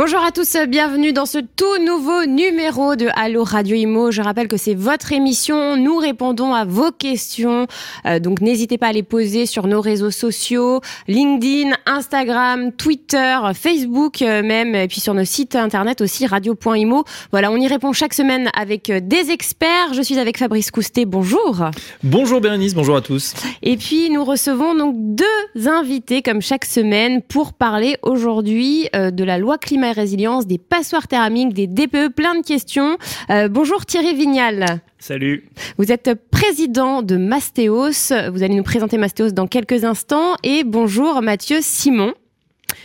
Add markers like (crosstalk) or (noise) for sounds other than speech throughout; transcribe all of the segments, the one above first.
Bonjour à tous, bienvenue dans ce tout nouveau numéro de Allo Radio Imo. Je rappelle que c'est votre émission, nous répondons à vos questions, euh, donc n'hésitez pas à les poser sur nos réseaux sociaux, LinkedIn, Instagram, Twitter, Facebook euh, même, et puis sur nos sites internet aussi, radio.imo. Voilà, on y répond chaque semaine avec euh, des experts. Je suis avec Fabrice Coustet, bonjour. Bonjour Bérénice, bonjour à tous. Et puis nous recevons donc deux invités comme chaque semaine pour parler aujourd'hui de la loi résilience, des passoires thermiques, des DPE, plein de questions. Euh, bonjour Thierry Vignal. Salut. Vous êtes président de Mastéos. Vous allez nous présenter Mastéos dans quelques instants. Et bonjour Mathieu Simon.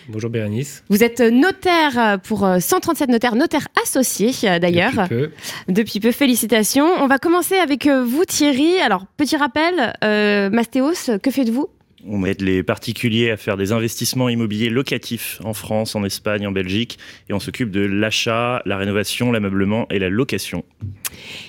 Bonjour Bérénice. Vous êtes notaire pour 137 notaires, notaire associé d'ailleurs. Depuis peu. Depuis peu, félicitations. On va commencer avec vous Thierry. Alors, petit rappel, euh, Mastéos, que faites-vous? On aide les particuliers à faire des investissements immobiliers locatifs en France, en Espagne, en Belgique, et on s'occupe de l'achat, la rénovation, l'ameublement et la location.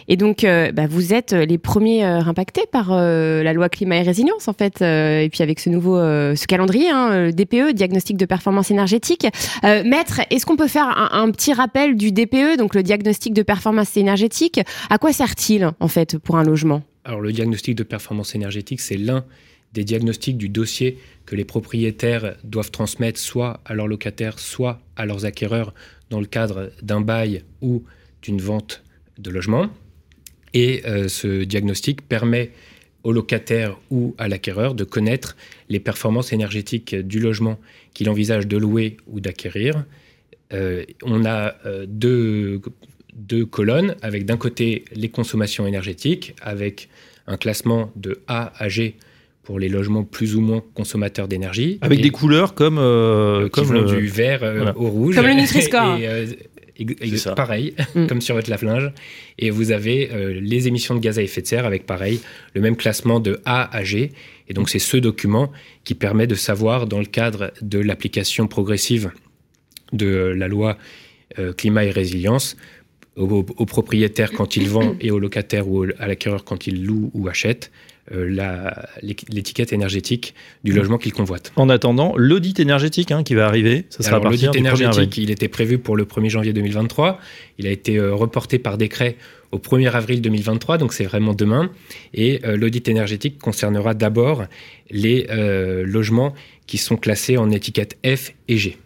Et donc, euh, bah, vous êtes les premiers euh, impactés par euh, la loi climat et résilience, en fait, et puis avec ce nouveau, ce calendrier, hein, DPE, diagnostic de performance énergétique. Maître, est-ce qu'on peut faire un, un, petit rappel du DPE, donc le diagnostic de performance énergétique? À quoi sert-il, en fait, pour un logement? Alors, le diagnostic de performance énergétique, c'est l'un des diagnostics du dossier que les propriétaires doivent transmettre soit à leurs locataires, soit à leurs acquéreurs dans le cadre d'un bail ou d'une vente de logement. Et euh, ce diagnostic permet au locataire ou à l'acquéreur de connaître les performances énergétiques du logement qu'il envisage de louer ou d'acquérir. Euh, on a euh, deux, deux colonnes avec d'un côté les consommations énergétiques, avec un classement de A à G pour les logements plus ou moins consommateurs d'énergie. Avec des couleurs comme, euh, comme vont du vert euh, au rouge. Comme le (laughs) Nutri-Score. Euh, pareil, mm. (laughs) comme sur votre lave-linge. Et vous avez les émissions de gaz à effet de serre avec pareil, le même classement de A à G. Et donc c'est ce document qui permet de savoir, dans le cadre de l'application progressive de la loi climat et résilience, aux, propriétaires quand ils vendent et aux locataires ou à l'acquéreur quand ils louent ou achètent, euh, l'étiquette énergétique du mmh. logement qu'il convoite. En attendant, l'audit énergétique hein, qui va arriver, ça sera L'audit énergétique, il était prévu pour le 1er janvier 2023. Il a été euh, reporté par décret au 1er avril 2023, donc c'est vraiment demain. Et euh, l'audit énergétique concernera d'abord les logements qui sont classés en étiquette F et G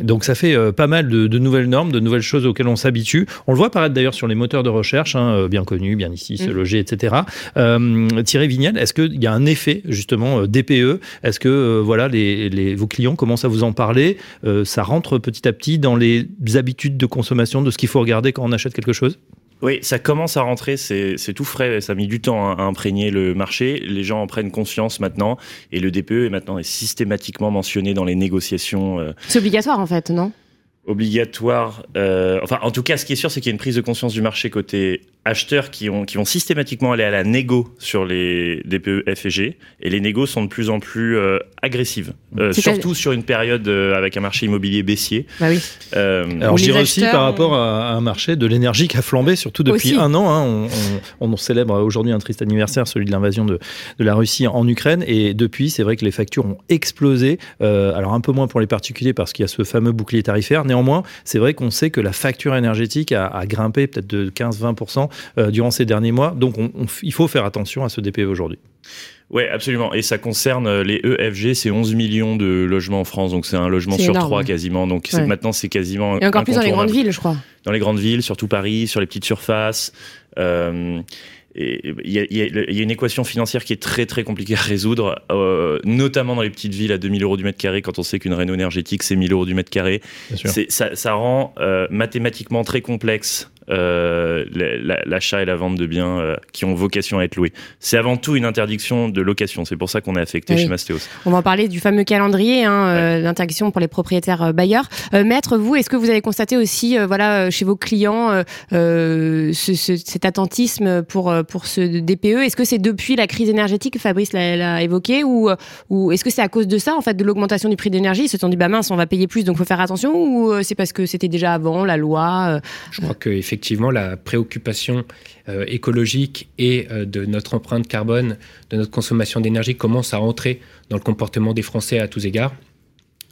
donc ça fait euh, pas mal de, nouvelles normes, de nouvelles choses auxquelles on s'habitue. On le voit apparaître d'ailleurs sur les moteurs de recherche, hein, euh, bien connus, bien ici, se mm. loger, etc. Euh, Thierry Vignal, est-ce qu'il y a un effet justement DPE Est-ce que voilà, les, vos clients commencent à vous en parler Ça rentre petit à petit dans les habitudes de consommation, de ce qu'il faut regarder quand on achète quelque chose? Oui, ça commence à rentrer, c'est tout frais, ça a mis du temps à, imprégner le marché, les gens en prennent conscience maintenant, et le DPE est maintenant est systématiquement mentionné dans les négociations. Euh, c'est obligatoire en fait, non? Obligatoire, euh, enfin en tout cas ce qui est sûr c'est qu'il y a une prise de conscience du marché côté acheteurs qui, ont, qui vont systématiquement aller à la négo sur les DPE F et G, et les négos sont de plus en plus euh, agressives, euh, surtout sur une période euh, avec un marché immobilier baissier. Bah oui. Alors je dirais aussi par rapport à un marché de l'énergie qui a flambé, surtout depuis un an. Hein, on, on, célèbre aujourd'hui un triste anniversaire, celui de l'invasion de, de, la Russie en Ukraine, et depuis c'est vrai que les factures ont explosé. alors un peu moins pour les particuliers parce qu'il y a ce fameux bouclier tarifaire. Néanmoins, c'est vrai qu'on sait que la facture énergétique a, a grimpé peut-être de 15-20% euh, durant ces derniers mois. Donc il faut faire attention à ce DPE aujourd'hui. Oui, absolument. Et ça concerne euh, les EFG, c'est 11 millions de logements en France, donc c'est un logement sur trois quasiment. Donc maintenant, c'est quasiment. Et encore plus dans les grandes villes, je crois. Dans les grandes villes, surtout Paris, sur les petites surfaces. Euh, il y, a, une équation financière qui est très très compliquée à résoudre, notamment dans les petites villes à 2000 euros du mètre carré, quand on sait qu'une réno énergétique c'est 1000 euros du mètre carré. Ça, ça, rend mathématiquement très complexe euh, l'achat et la vente de biens euh, qui ont vocation à être loués. C'est avant tout une interdiction de location. C'est pour ça qu'on est affecté chez Mastéos. On va en parler du fameux calendrier hein, euh, d'interdiction pour les propriétaires bailleurs. maître, vous, est-ce que vous avez constaté aussi, voilà, chez vos clients, cet attentisme pour pour ce DPE Est-ce que c'est depuis la crise énergétique, Fabrice l'a évoqué, ou ou est-ce que c'est à cause de ça, en fait, de l'augmentation du prix de l'énergie Ils se sont dit, bah mince, on va payer plus, donc faut faire attention, ou c'est parce que c'était déjà avant la loi Je crois que effectivement la préoccupation euh, écologique et euh, de notre empreinte carbone, de notre consommation d'énergie commence à entrer dans le comportement des Français à tous égards.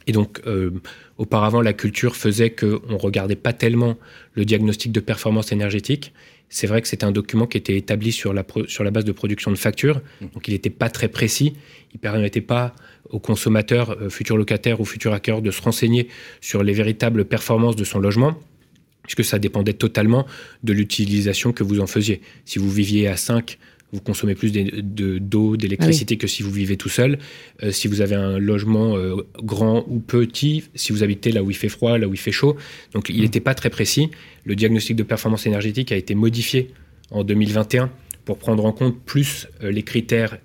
Et donc, euh, auparavant, la culture faisait qu'on ne regardait pas tellement le diagnostic de performance énergétique. C'est vrai que c'était un document qui était établi sur la, sur la base de production de factures, donc il n'était pas très précis. Il ne permettait pas aux consommateurs, futurs locataires ou futurs hackers de se renseigner sur les véritables performances de son logement puisque ça dépendait totalement de l'utilisation que vous en faisiez. Si vous viviez à 5, vous consommez plus d'eau, d'électricité ah que si vous vivez tout seul. Euh, si vous avez un logement euh, grand ou petit, si vous habitez là où il fait froid, là où il fait chaud. Donc il n'était mmh. pas très précis. Le diagnostic de performance énergétique a été modifié en 2021 pour prendre en compte plus euh, les critères,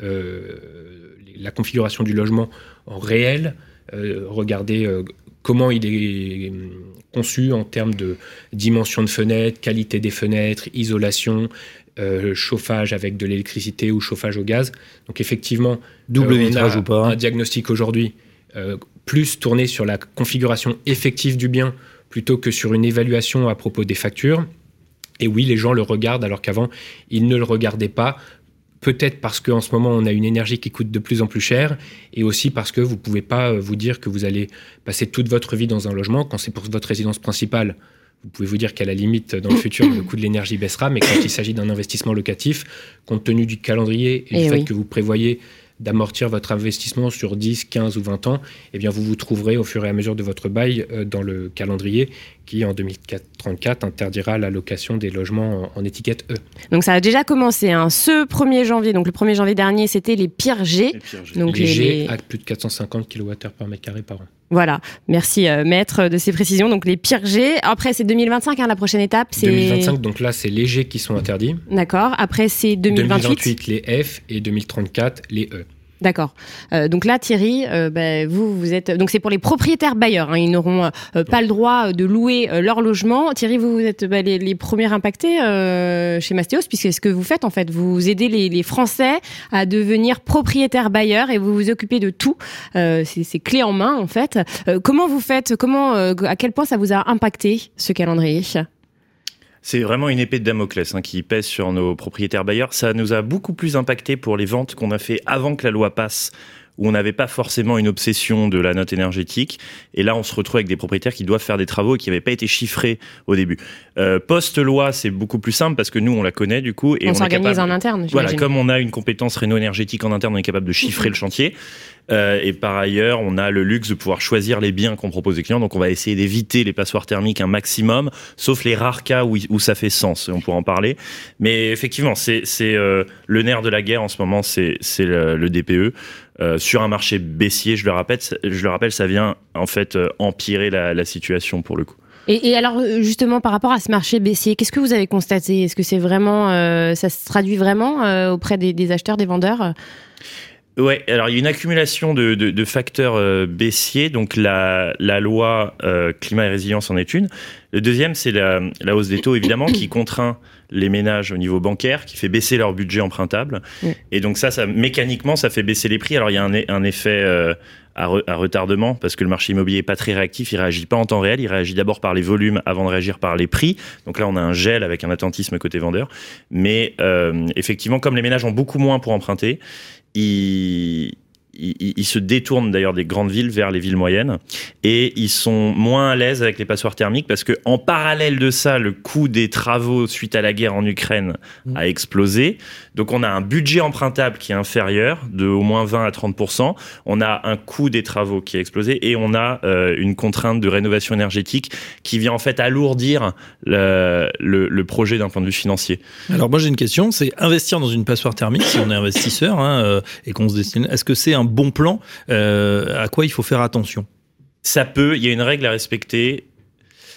la configuration du logement en réel, regarder comment il est hum, conçu en termes de dimension de fenêtre, qualité des fenêtres, isolation, euh, chauffage avec de l'électricité ou chauffage au gaz. Donc effectivement, double euh, vitrage ou pas. Un diagnostic aujourd'hui euh, plus tourné sur la configuration effective du bien plutôt que sur une évaluation à propos des factures. Et oui, les gens le regardent alors qu'avant, ils ne le regardaient pas peut-être parce qu'en ce moment, on a une énergie qui coûte de plus en plus cher, et aussi parce que vous ne pouvez pas euh, vous dire que vous allez passer toute votre vie dans un logement. Quand c'est pour votre résidence principale, vous pouvez vous dire qu'à la limite, dans le futur, le coût de l'énergie baissera, mais quand il s'agit d'un investissement locatif, compte tenu du calendrier et, du eh fait que vous prévoyez d'amortir votre investissement sur 10, 15 ou 20 ans, eh bien vous vous trouverez au fur et à mesure de votre bail euh, dans le calendrier qui, en 2034, interdira la location des logements en, étiquette E. Donc ça a déjà commencé. Hein. Ce 1er janvier, donc le 1er janvier dernier, c'était les pires G. Les Donc les, G à plus de 450 kWh par mètre carré par an. Voilà, merci euh, maître de ces précisions. Donc les pires G. Après c'est 2025, hein, la prochaine étape. c'est 2025, donc là c'est les G qui sont interdits. D'accord. Après c'est 2028. 2028 les F et 2034 les E. D'accord. Euh, donc là, Thierry, euh, bah, vous, vous êtes donc c'est pour les propriétaires bailleurs. Hein, ils n'auront euh, pas le droit de louer leur logement. Thierry, vous, vous êtes bah, les, premiers impactés chez Mastéos, puisque ce que vous faites en fait, vous aidez les, Français à devenir propriétaires bailleurs et vous vous occupez de tout. c'est clé en main en fait. comment vous faites Comment à quel point ça vous a impacté ce calendrier? C'est vraiment une épée de Damoclès hein, qui pèse sur nos propriétaires bailleurs. Ça nous a beaucoup plus impacté pour les ventes qu'on a fait avant que la loi passe où on n'avait pas forcément une obsession de la note énergétique. Et là, on se retrouve avec des propriétaires qui doivent faire des travaux et qui n'avaient pas été chiffrés au début. Euh, Post-loi, c'est beaucoup plus simple parce que nous, on la connaît du coup. Et on, s'organise en interne. Voilà, comme on a une compétence réno-énergétique en interne, on est capable de chiffrer le chantier. Euh, et par ailleurs, on a le luxe de pouvoir choisir les biens qu'on propose aux clients. Donc, on va essayer d'éviter les passoires thermiques un maximum, sauf les rares cas où, ça fait sens. On pourra en parler. Mais effectivement, c'est euh, le nerf de la guerre en ce moment, c'est le, DPE. Euh, sur un marché baissier, je le rappelle, je le rappelle, ça vient en fait empirer la, situation pour le coup. Et, alors justement par rapport à ce marché baissier, qu'est-ce que vous avez constaté? Est-ce que c'est vraiment, ça se traduit vraiment auprès des, acheteurs, des vendeurs? Ouais, alors il y a une accumulation de, de, de facteurs euh, baissiers. Donc la, la loi euh, climat et résilience en est une. Le deuxième, c'est la, la, hausse des taux, évidemment, qui contraint les ménages au niveau bancaire, qui fait baisser leur budget empruntable. Et donc ça, ça, mécaniquement, ça fait baisser les prix. Alors il y a un, un effet euh, à, à, retardement, parce que le marché immobilier est pas très réactif, il réagit pas en temps réel, il réagit d'abord par les volumes avant de réagir par les prix. Donc là, on a un gel avec un attentisme côté vendeur. Mais euh, effectivement, comme les ménages ont beaucoup moins pour emprunter, Y, ils, ils, se détournent d'ailleurs des grandes villes vers les villes moyennes et ils sont moins à l'aise avec les passoires thermiques parce que en parallèle de ça, le coût des travaux suite à la guerre en Ukraine mmh. a explosé. Donc on a un budget empruntable qui est inférieur de au moins 20 à 30% On a un coût des travaux qui a explosé et on a euh, une contrainte de rénovation énergétique qui vient en fait alourdir le, le, le projet d'un point de vue financier. Alors moi j'ai une question, c'est investir dans une passoire thermique si on est investisseur hein, euh, et qu'on se destine. Est-ce que c'est un bon plan euh, À quoi il faut faire attention Ça peut. Il y a une règle à respecter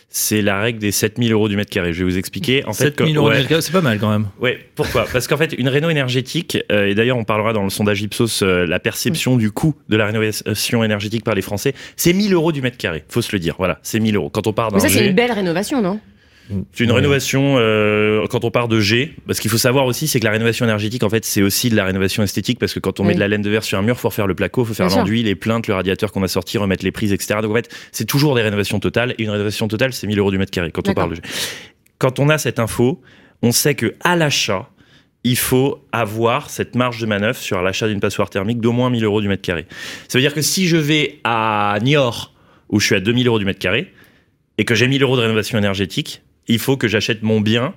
c'est la règle des 7000 euros du mètre carré. Je vais vous expliquer. En 7000 euros du mètre carré, c'est pas mal quand même. Ouais, pourquoi? Parce qu'en fait, une réno énergétique, euh, et d'ailleurs on parlera dans le sondage Ipsos, euh, la perception du coût de la rénovation énergétique par les Français, c'est 1000 euros du mètre carré, faut se le dire. Voilà, c'est 1000 euros. Quand on part d'un ça, c'est une belle rénovation, non? C'est une rénovation euh, quand on part de G. Parce qu'il faut savoir aussi, c'est que la rénovation énergétique, en fait, c'est aussi de la rénovation esthétique parce que quand on met de la laine de verre sur un mur, faut refaire le placo, faut faire l'enduit, les plaintes, le radiateur qu'on a sorti, remettre les prises, etc. Donc en fait, c'est toujours des rénovations totales. Et une rénovation totale, c'est 1000 euros du mètre carré quand on parle de G. quand on a cette info, on sait que à l'achat, il faut avoir cette marge de manœuvre sur l'achat d'une passoire thermique d'au moins 1000 euros du mètre carré. Ça veut dire que si je vais à Niort, où je suis à 2000 euros du mètre carré, et que j'ai 1000 euros de rénovation énergétique, il faut que j'achète mon bien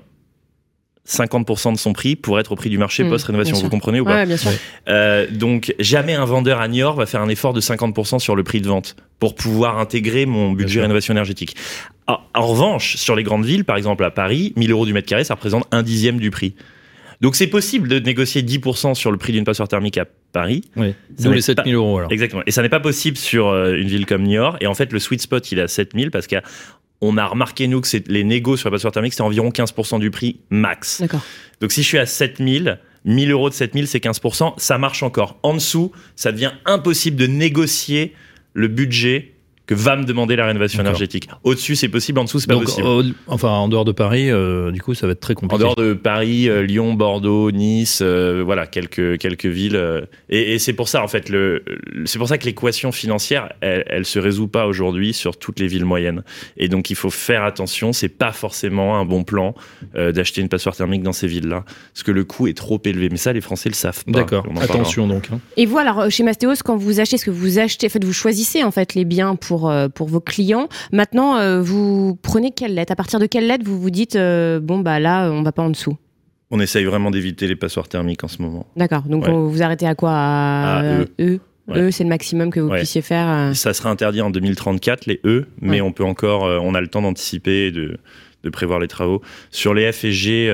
50% de son prix pour être au prix du marché mmh, post-rénovation. Vous comprenez ou pas bien sûr. Euh, donc, jamais un vendeur à Niort va faire un effort de 50% sur le prix de vente pour pouvoir intégrer mon budget rénovation énergétique. En, en, revanche, sur les grandes villes, par exemple à Paris, 1000 euros du mètre carré, ça représente un dixième du prix. Donc c'est possible de négocier 10% sur le prix d'une passoire thermique à Paris. Oui, d'où les 7000 euros alors. Exactement. Et ça n'est pas possible sur euh, une ville comme Niort. Et en fait, le sweet spot, il est à 7000 parce qu'on a remarqué, nous, que les négos sur la passoire thermique, c'est environ 15% du prix max. D'accord. Donc si je suis à 7000, 1000 euros de 7000, c'est 15%, ça marche encore. En dessous, ça devient impossible de négocier le budget que va me demander la rénovation énergétique. Au-dessus, c'est possible, en dessous, c'est pas possible. enfin, en dehors de Paris, euh, du coup, ça va être très compliqué. En dehors de Paris, euh, Lyon, Bordeaux, Nice, euh, voilà, quelques, quelques villes. et, c'est pour ça, en fait, le, c'est pour ça que l'équation financière, elle, elle se résout pas aujourd'hui sur toutes les villes moyennes. Et donc, il faut faire attention. C'est pas forcément un bon plan d'acheter une passoire thermique dans ces villes-là, parce que le coût est trop élevé. Mais ça, les Français le savent pas. D'accord. Attention donc. Hein. Et vous, alors, chez Mastéos, quand vous achetez, ce que vous achetez, en fait, vous choisissez en fait les biens pour euh, pour, vos clients. Maintenant, euh, vous prenez quelle lettre? À partir de quelle lettre vous vous dites, euh, bon, bah là, on va pas en dessous? On essaye vraiment d'éviter les passoires thermiques en ce moment. D'accord. Donc vous arrêtez à quoi? À, E. E, c'est le maximum que vous puissiez faire. Ça sera interdit en 2034 les E, mais on peut encore, on a le temps d'anticiper et de, de prévoir les travaux. Sur les F et G,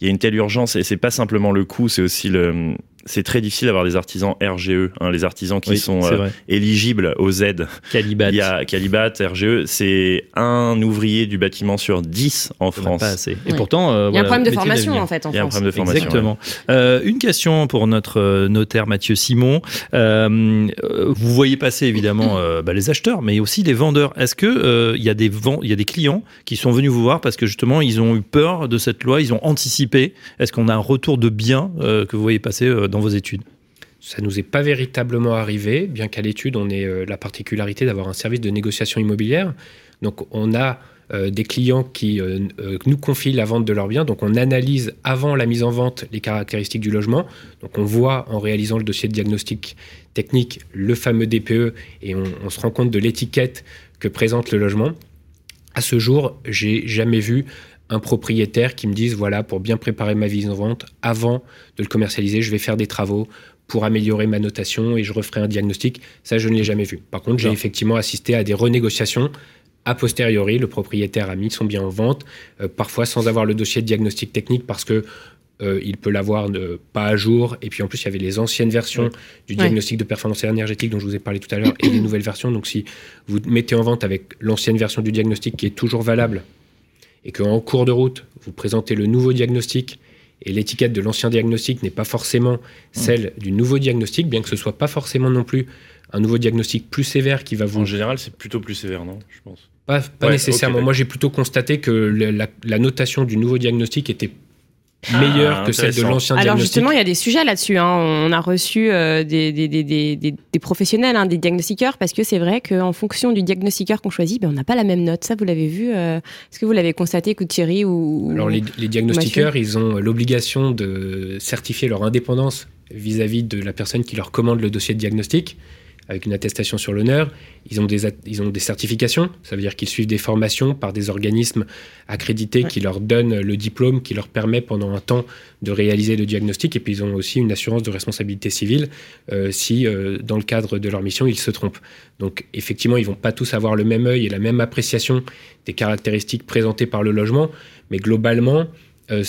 il y a une telle urgence et c'est pas simplement le coût, c'est aussi le, c'est très difficile d'avoir des artisans RGE, hein, les artisans qui sont euh, éligibles aux aides. Calibat. Il y a Calibat, RGE, c'est un ouvrier du bâtiment sur 10 en France. Pas assez. Et pourtant, euh, il y a un problème de formation en fait. il y a un problème de formation. Exactement. Euh, une question pour notre notaire Mathieu Simon. vous voyez passer évidemment bah, les acheteurs, mais aussi les vendeurs. Est-ce que il y a des il y a des clients qui sont venus vous voir parce que justement ils ont eu peur de cette loi, ils ont anticipé? Est-ce qu'on a un retour de biens que vous voyez passer dans vos études ça nous est pas véritablement arrivé, bien qu'à l'étude, on ait euh, la particularité d'avoir un service de négociation immobilière. Donc, on a euh, des clients qui euh, nous confient la vente de leurs biens. Donc, on analyse avant la mise en vente les caractéristiques du logement. Donc, on voit en réalisant le dossier de diagnostic technique le fameux DPE et on, on se rend compte de l'étiquette que présente le logement. À ce jour, j'ai jamais vu un propriétaire qui me dise voilà, pour bien préparer ma mise en vente, avant de le commercialiser, je vais faire des travaux pour améliorer ma notation et je referai un diagnostic. Ça, je ne l'ai jamais vu. Par contre, j'ai effectivement assisté à des renégociations a posteriori, le propriétaire a mis son bien en vente, euh, parfois sans avoir le dossier de diagnostic technique parce que euh, il peut l'avoir pas à jour. Et puis en plus, il y avait les anciennes versions du diagnostic de performance énergétique dont je vous ai parlé tout à l'heure et les nouvelles versions. Donc si vous mettez en vente avec l'ancienne version du diagnostic qui est toujours valable et qu'en cours de route, vous présentez le nouveau diagnostic et l'étiquette de l'ancien diagnostic n'est pas forcément celle du nouveau diagnostic, bien que ce soit pas forcément non plus un nouveau diagnostic plus sévère qui va vous... En général, c'est plutôt plus sévère, non Je pense? Pas, nécessairement. Moi, j'ai plutôt constaté que la, notation du nouveau diagnostic était ah, meilleure que celle de l'ancien diagnostic. Alors justement, il y a des sujets là-dessus. Hein. On a reçu euh, des, des, des, des, professionnels, hein, des diagnostiqueurs, parce que c'est vrai qu'en fonction du diagnostiqueur qu'on choisit, ben, on n'a pas la même note. Ça, vous l'avez vu euh, Est-ce que vous l'avez constaté, Thierry ou Alors les, les diagnostiqueurs, ils ont l'obligation de certifier leur indépendance vis-à-vis -vis de la personne qui leur commande le dossier de diagnostic avec une attestation sur l'honneur. Ils ont, des, ils ont des certifications, ça veut dire qu'ils suivent des formations par des organismes accrédités qui leur donnent le diplôme qui leur permet pendant un temps de réaliser le diagnostic. Et puis ils ont aussi une assurance de responsabilité civile euh, si, euh, dans le cadre de leur mission, ils se trompent. Donc effectivement, ils vont pas tous avoir le même œil et la même appréciation des caractéristiques présentées par le logement, mais globalement, euh,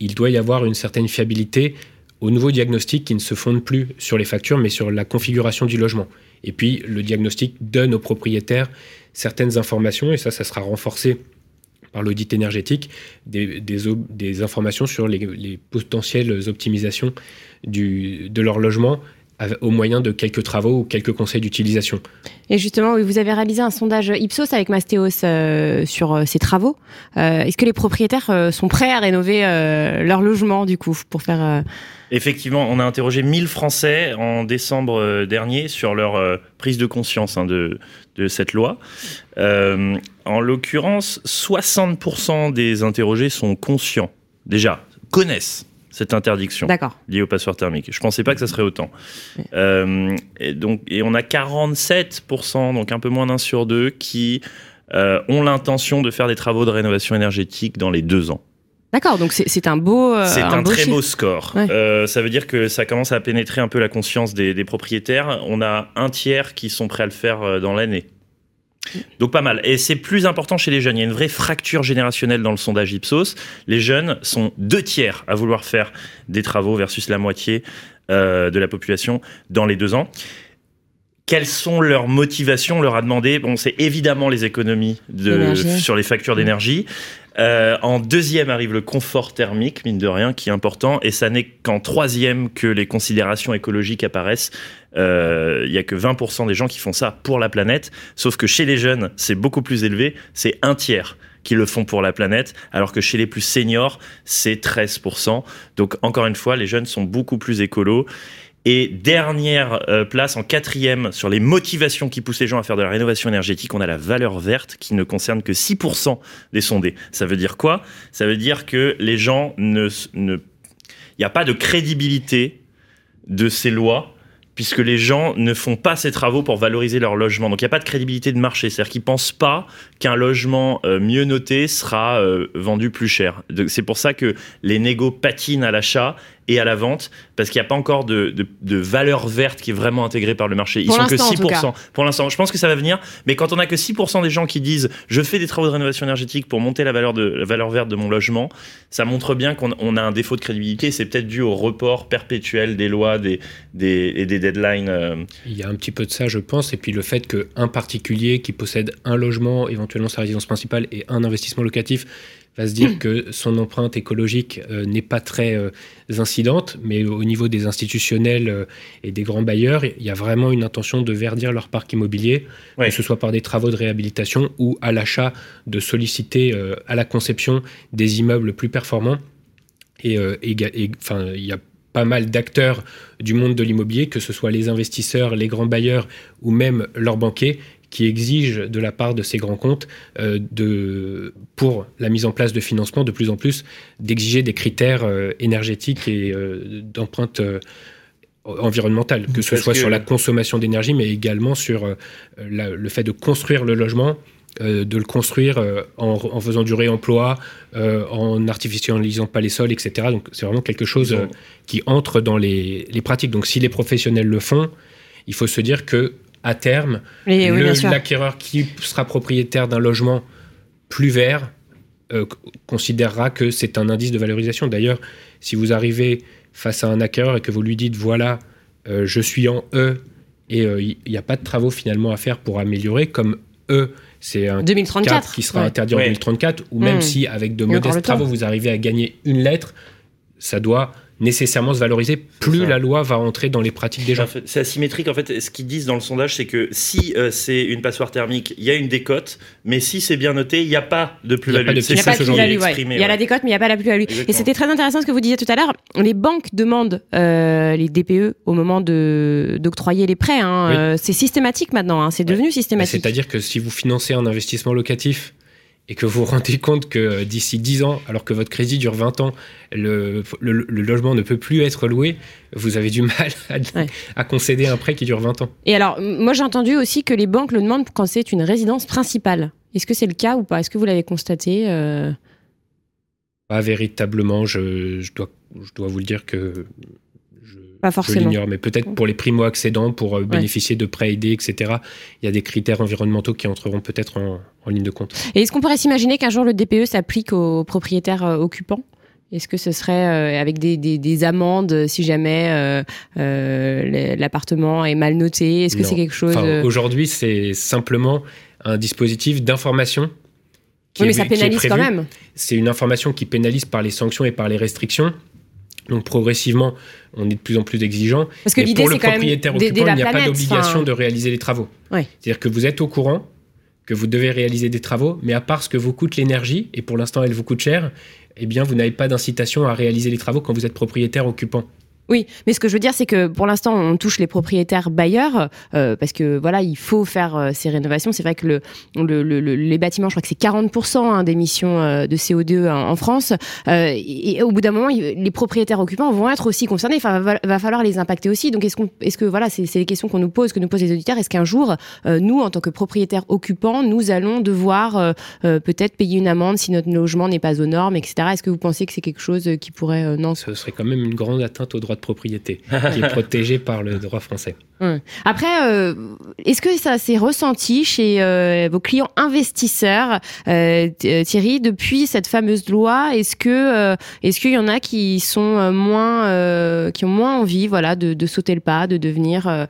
il doit y avoir une certaine fiabilité au nouveau diagnostic qui ne se fonde plus sur les factures, mais sur la configuration du logement. Et puis, le diagnostic donne aux propriétaires certaines informations, et ça, ça sera renforcé par l'audit énergétique, des, informations sur les, potentielles optimisations de leur logement au moyen de quelques travaux ou quelques conseils d'utilisation. Et justement, vous avez réalisé un sondage Ipsos avec Mastéos euh, sur euh, ces travaux. Euh, est-ce que les propriétaires sont prêts à rénover leur logement, du coup, pour faire... Effectivement, on a interrogé 1000 Français en décembre dernier sur leur prise de conscience hein, de, de, cette loi. en l'occurrence, 60% des interrogés sont conscients, déjà, connaissent cette interdiction liée au passeport thermique. Je ne pensais pas que ça serait autant. Euh, et, donc, et on a 47%, donc un peu moins d'un sur deux, qui euh, ont l'intention de faire des travaux de rénovation énergétique dans les deux ans. D'accord, donc c'est un beau. Euh, c'est un, très beau score. ça veut dire que ça commence à pénétrer un peu la conscience des, des propriétaires. On a un tiers qui sont prêts à le faire dans l'année. Donc pas mal. Et c'est plus important chez les jeunes. Il y a une vraie fracture générationnelle dans le sondage Ipsos. Les jeunes sont deux tiers à vouloir faire des travaux versus la moitié euh, de la population dans les deux ans. Quelles sont leurs motivations On leur a demandé, bon, c'est évidemment les économies de, sur les factures d'énergie. Euh, en deuxième arrive le confort thermique, mine de rien, qui est important. Et ça n'est qu'en troisième que les considérations écologiques apparaissent. Euh, il y a que 20% des gens qui font ça pour la planète. Sauf que chez les jeunes, c'est beaucoup plus élevé. C'est un tiers qui le font pour la planète, alors que chez les plus seniors, c'est 13%. Donc encore une fois, les jeunes sont beaucoup plus écolos. Et dernière euh, place, en quatrième, sur les motivations qui poussent les gens à faire de la rénovation énergétique, on a la valeur verte qui ne concerne que 6% des sondés. Ça veut dire quoi? Ça veut dire que les gens ne... Il n'y a pas de crédibilité de ces lois puisque les gens ne font pas ces travaux pour valoriser leur logement. Donc il n'y a pas de crédibilité de marché. C'est-à-dire qu'ils ne pensent pas qu'un logement euh, mieux noté sera euh, vendu plus cher. C'est pour ça que les négos patinent à l'achat et à la vente parce qu'il n'y a pas encore de, de, valeur verte qui est vraiment intégrée par le marché. Ils sont que 6%. Pour l'instant, je pense que ça va venir. Mais quand on a que 6% des gens qui disent je fais des travaux de rénovation énergétique pour monter la valeur, de, la valeur verte de mon logement, ça montre bien qu'on a un défaut de crédibilité. C'est peut-être dû au report perpétuel des lois des, des, et des deadlines. Euh. Il y a un petit peu de ça, je pense. Et puis le fait qu'un particulier qui possède un logement, éventuellement sa résidence principale et un investissement locatif, va se dire que son empreinte écologique euh, n'est pas très euh, incidente, mais au niveau des institutionnels euh, et des grands bailleurs, il y a vraiment une intention de verdir leur parc immobilier, que ce soit par des travaux de réhabilitation ou à l'achat, de solliciter à la conception des immeubles plus performants. Et, enfin, il y a pas mal d'acteurs du monde de l'immobilier, que ce soit les investisseurs, les grands bailleurs ou même leurs banquiers, qui exige de la part de ces grands comptes euh, de, pour la mise en place de financement de plus en plus d'exiger des critères euh, énergétiques et euh, d'empreinte environnementale, que ce soit sur la consommation d'énergie, mais également sur le fait de construire le logement, de le construire en, faisant du réemploi, en artificialisant pas les sols, etc. Donc c'est vraiment quelque chose qui entre dans les, les, pratiques. Donc si les professionnels le font, il faut se dire que à terme, l'acquéreur qui sera propriétaire d'un logement plus vert euh, considérera que c'est un indice de valorisation. D'ailleurs, si vous arrivez face à un acquéreur et que vous lui dites voilà, euh, je suis en E et euh, il n'y a pas de travaux finalement à faire pour améliorer, comme E, c'est un 2034 qui sera interdit en 2034, ou même hmm. si avec de modestes travaux vous arrivez à gagner une lettre, ça doit nécessairement se valoriser, plus la loi va entrer dans les pratiques des gens. c'est asymétrique. En fait, ce qu'ils disent dans le sondage, c'est que si euh, c'est une passoire thermique, il y a une décote, mais si c'est bien noté, il n'y a pas de plus-value. Il n'y a, pas de plus-value, Il y a la décote, mais il n'y a pas la plus-value. Et c'était très intéressant ce que vous disiez tout à l'heure. Les banques demandent euh, les DPE au moment d'octroyer les prêts. Hein. Euh, c'est systématique maintenant. Hein. C'est devenu systématique. C'est-à-dire que si vous financez un investissement locatif et que vous vous (laughs) rendez compte que euh, d'ici 10 ans, alors que votre crédit dure 20 ans, le, logement ne peut plus être loué, vous avez du (laughs) mal à, concéder un prêt qui dure 20 ans. Et alors, moi j'ai entendu aussi que les banques le demandent quand c'est une résidence principale. Est-ce que c'est le cas ou pas? Est-ce que vous l'avez constaté euh? Pas véritablement, je, dois, je dois vous le dire que pas forcément. Je mais peut-être pour les primo-accédants, pour euh, bénéficier de prêts aidés, etc. Il y a des critères environnementaux qui entreront peut-être en, ligne de compte. Et est-ce qu'on pourrait s'imaginer qu'un jour le DPE s'applique aux propriétaires euh, occupants? Est-ce que ce serait euh, avec des, amendes si jamais l'appartement est mal noté? Est-ce que c'est quelque chose Aujourd'hui, c'est simplement un dispositif d'information. Oui, mais ça pénalise quand même. C'est une information qui pénalise par les sanctions et par les restrictions Donc progressivement, on est de plus en plus exigeant. Parce que l'idée, pour le propriétaire occupant, il n'y a pas d'obligation de réaliser les travaux. C'est-à-dire que vous êtes au courant que vous devez réaliser des travaux, mais à part ce que vous coûte l'énergie, et pour l'instant elle vous coûte cher, eh bien vous n'avez pas d'incitation à réaliser les travaux quand vous êtes propriétaire occupant. Oui, mais ce que je veux dire, c'est que pour l'instant, on touche les propriétaires bailleurs euh, parce que voilà, il faut faire euh, ces rénovations. C'est vrai que le, le, le, les bâtiments, je crois que c'est 40% hein, d'émissions euh, de CO2 en, France. Euh, et, au bout d'un moment, les propriétaires occupants vont être aussi concernés. Enfin, va, va falloir les impacter aussi. Donc, est-ce est-ce que voilà, c'est, les questions qu'on nous pose, que nous posent les auditeurs. Est-ce qu'un jour, nous, en tant que propriétaires occupants, nous allons devoir peut-être payer une amende si notre logement n'est pas aux normes, etc. Est-ce que vous pensez que c'est quelque chose qui pourrait non? Ce serait quand même une grande atteinte au droit de propriété qui est protégée par le droit français. Après, euh, est-ce que ça s'est ressenti chez euh, vos clients investisseurs, euh, Thierry, depuis cette fameuse loi? Est-ce que est-ce qu'il y en a qui sont moins, qui ont moins envie, voilà, de, de sauter le pas, de devenir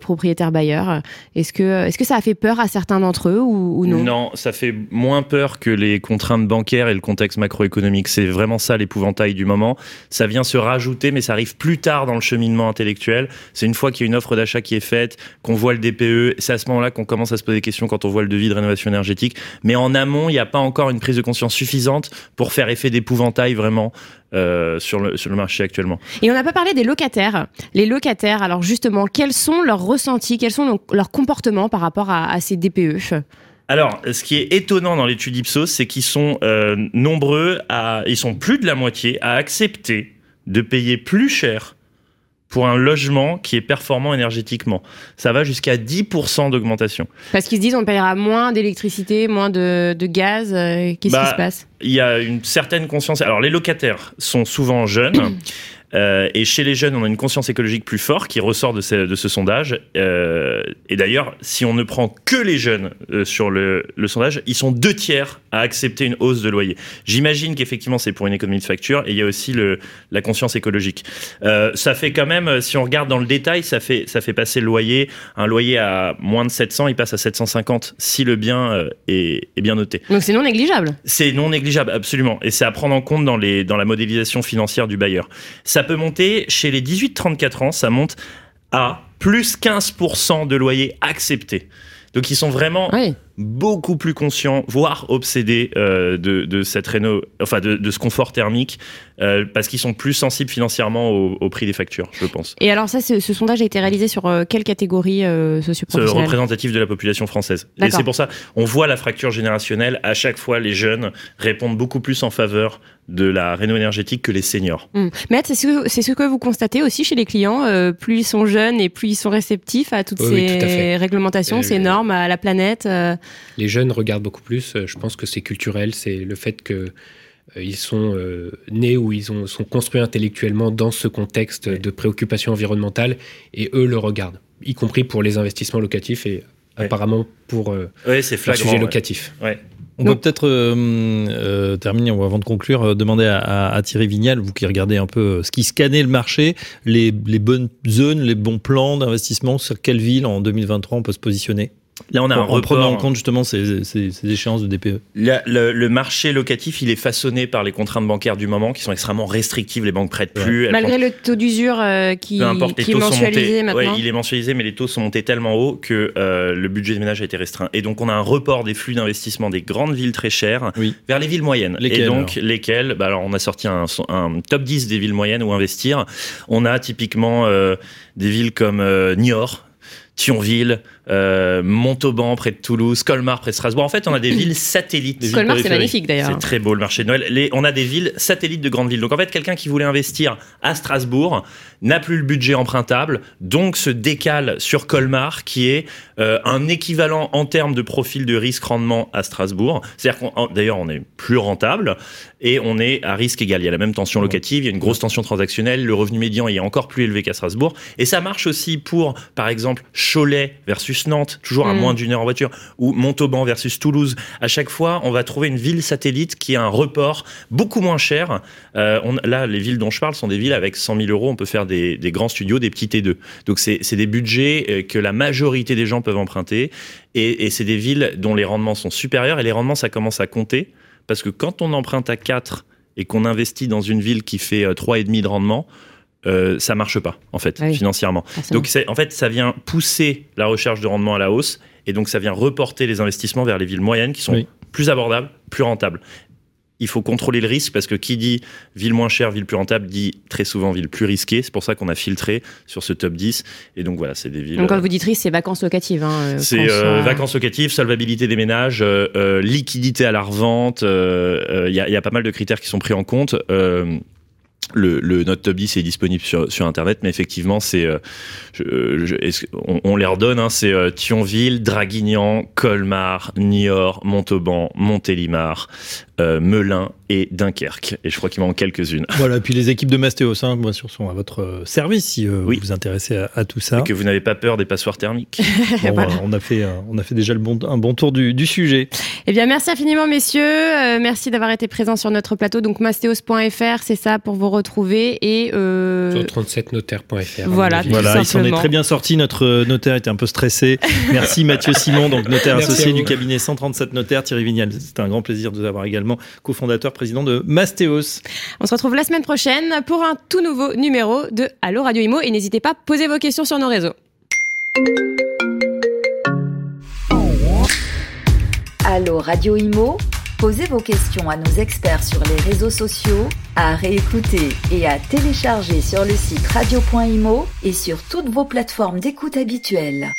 propriétaire bailleur? Est-ce que est-ce que ça a fait peur à certains d'entre eux ou, ou, non? Non, ça fait moins peur que les contraintes bancaires et le contexte macroéconomique. C'est vraiment ça l'épouvantail du moment. Ça vient se rajouter, mais ça arrive plus tard dans le cheminement intellectuel. C'est une fois qu'il y a une offre d'achat qui est faite, qu'on voit le DPE. C'est à ce moment-là qu'on commence à se poser des questions quand on voit le devis de rénovation énergétique. Mais en amont, il n'y a pas encore une prise de conscience suffisante pour faire effet d'épouvantail vraiment euh, sur, le, sur le marché actuellement. Et on n'a pas parlé des locataires. Les locataires, alors justement, quels sont leurs ressentis, quels sont leurs comportements par rapport à, ces DPE alors, ce qui est étonnant dans l'étude Ipsos, c'est qu'ils sont euh, nombreux à, ils sont plus de la moitié à accepter de payer plus cher pour un logement qui est performant énergétiquement. Ça va jusqu'à 10% d'augmentation. Parce qu'ils se disent on payera moins d'électricité, moins de, gaz. Euh, qu'est-ce qui bah, se passe? Il y a une certaine conscience. Alors les locataires sont souvent jeunes. Euh, et chez les jeunes, on a une conscience écologique plus forte qui ressort de ce, de ce sondage. Euh, et d'ailleurs, si on ne prend que les jeunes euh, sur le, le, sondage, ils sont deux tiers à accepter une hausse de loyer. J'imagine qu'effectivement, c'est pour une économie de facture. Et il y a aussi le, la conscience écologique. Ça fait quand même, si on regarde dans le détail, ça fait, ça fait passer le loyer. Un loyer à moins de 700, il passe à 750 si le bien est, est bien noté. Donc c'est non négligeable. C'est non négligeable, absolument. Et c'est à prendre en compte dans, les, dans la modélisation financière du bailleur. Ça ça peut monter chez les 18-34 ans, ça monte à plus 15% de loyer accepté. Donc ils sont vraiment beaucoup plus conscients, voire obsédés euh, de, cette réno, enfin de, ce confort thermique, euh, parce qu'ils sont plus sensibles financièrement au, prix des factures, je pense. Et alors ça, ce, sondage a été réalisé sur euh, quelle catégorie socioprofessionnelle? Représentatif de la population française. Et c'est pour ça, on voit la fracture générationnelle. À chaque fois, les jeunes répondent beaucoup plus en faveur de la réno énergétique que les seniors. Mmh. Maître, c'est ce, ce, que vous constatez aussi chez les clients. plus ils sont jeunes et plus ils sont réceptifs à toutes ces réglementations, ces normes, à la planète les jeunes regardent beaucoup plus. Euh, je pense que c'est culturel, c'est le fait que euh, ils sont euh, nés ou ils ont, sont construits intellectuellement dans ce contexte de préoccupation environnementale et eux le regardent, y compris pour les investissements locatifs et apparemment pour euh, le sujet locatif. On peut peut-être terminer ou avant de conclure, demander à, Thierry Vignal, vous qui regardez un peu ce qui scannait le marché, les, les bonnes zones, les bons plans d'investissement, sur quelle ville en 2023 on peut se positionner? Là, on a un en prenant en compte justement ces, échéances de DPE. le, marché locatif, il est façonné par les contraintes bancaires du moment qui sont extrêmement restrictives. Les banques prêtent plus. Malgré le taux d'usure euh, qui, qui est mensualisé maintenant. il est mensualisé, mais les taux sont montés tellement haut que euh, le budget des ménages a été restreint. Et donc, on a un report des flux d'investissement des grandes villes très chères vers les villes moyennes. Lesquelles, Et donc, lesquelles bah alors, On a sorti un, top 10 des villes moyennes où investir. On a typiquement euh, des villes comme Niort, Thionville, euh, Montauban près de Toulouse, Colmar près de Strasbourg. En fait, on a des (clears throat) villes satellites. Colmar, c'est magnifique d'ailleurs. C'est très beau le marché de Noël. Les, on a des villes satellites de grandes villes. Donc en fait, quelqu'un qui voulait investir à Strasbourg n'a plus le budget empruntable, donc se décale sur Colmar, qui est euh, un équivalent en termes de profil de risque-rendement à Strasbourg. C'est-à-dire qu'on, d'ailleurs, on est plus rentable et on est à risque égal. Il y a la même tension locative, il y a une grosse tension transactionnelle, le revenu médian est encore plus élevé qu'à Strasbourg. Et ça marche aussi pour, par exemple, Cholet versus Nantes, toujours à mm. moins d'une heure en voiture, ou Montauban versus Toulouse. À chaque fois, on va trouver une ville satellite qui a un report beaucoup moins cher. Euh, on, là, les villes dont je parle sont des villes avec 100 000 euros, on peut faire des, des grands studios, des petits T2. Donc c'est des budgets euh, que la majorité des gens peuvent emprunter, et, et c'est des villes dont les rendements sont supérieurs, et les rendements, ça commence à compter, parce que quand on emprunte à 4 et qu'on investit dans une ville qui fait 3,5 de rendement, euh, ça marche pas en fait financièrement. Donc en fait ça vient pousser la recherche de rendement à la hausse et donc ça vient reporter les investissements vers les villes moyennes qui sont plus abordables, plus rentables. Il faut contrôler le risque parce que qui dit ville moins chère, ville plus rentable, dit très souvent ville plus risquée. C'est pour ça qu'on a filtré sur ce top 10. Et donc voilà, c'est des villes. Donc quand vous dites risque, c'est vacances locatives. Hein, euh, c'est euh, vacances locatives, solvabilité des ménages, liquidité à la revente. Il y, a pas mal de critères qui sont pris en compte le, le notre top 10 est disponible sur, internet mais effectivement c'est euh, on, on, les redonne hein, c'est euh, Thionville, Draguignan, Colmar, Niort, Montauban, Montélimar, euh, Melun et Dunkerque. Et je crois qu'il manque quelques-unes. (laughs) Voilà, puis les équipes de Mastéos, hein, bien sûr, sont à votre euh, service si euh, vous vous intéressez à, tout ça. Et que vous n'avez pas peur des passoires thermiques. (laughs) on, a fait, on a fait déjà le bon, un bon tour du, du sujet. Eh bien, merci infiniment, messieurs. merci d'avoir été présents sur notre plateau. Donc, mastéos.fr, c'est ça pour vous retrouver. Et, Sur 37notaire.fr. Voilà, voilà il s'en est très bien sorti. Notre notaire était un peu stressé. Merci Mathieu Simon, donc notaire (laughs) associé du cabinet 137 notaire. Thierry Vignal, c'était un grand plaisir de vous avoir également cofondateur, président de Mastéos. On se retrouve la semaine prochaine pour un tout nouveau numéro de Allo Radio Imo et n'hésitez pas à poser vos questions sur nos réseaux. Allo Radio Imo, posez vos questions à nos experts sur les réseaux sociaux, à réécouter et à télécharger sur le site radio.imo et sur toutes vos plateformes d'écoute habituelles.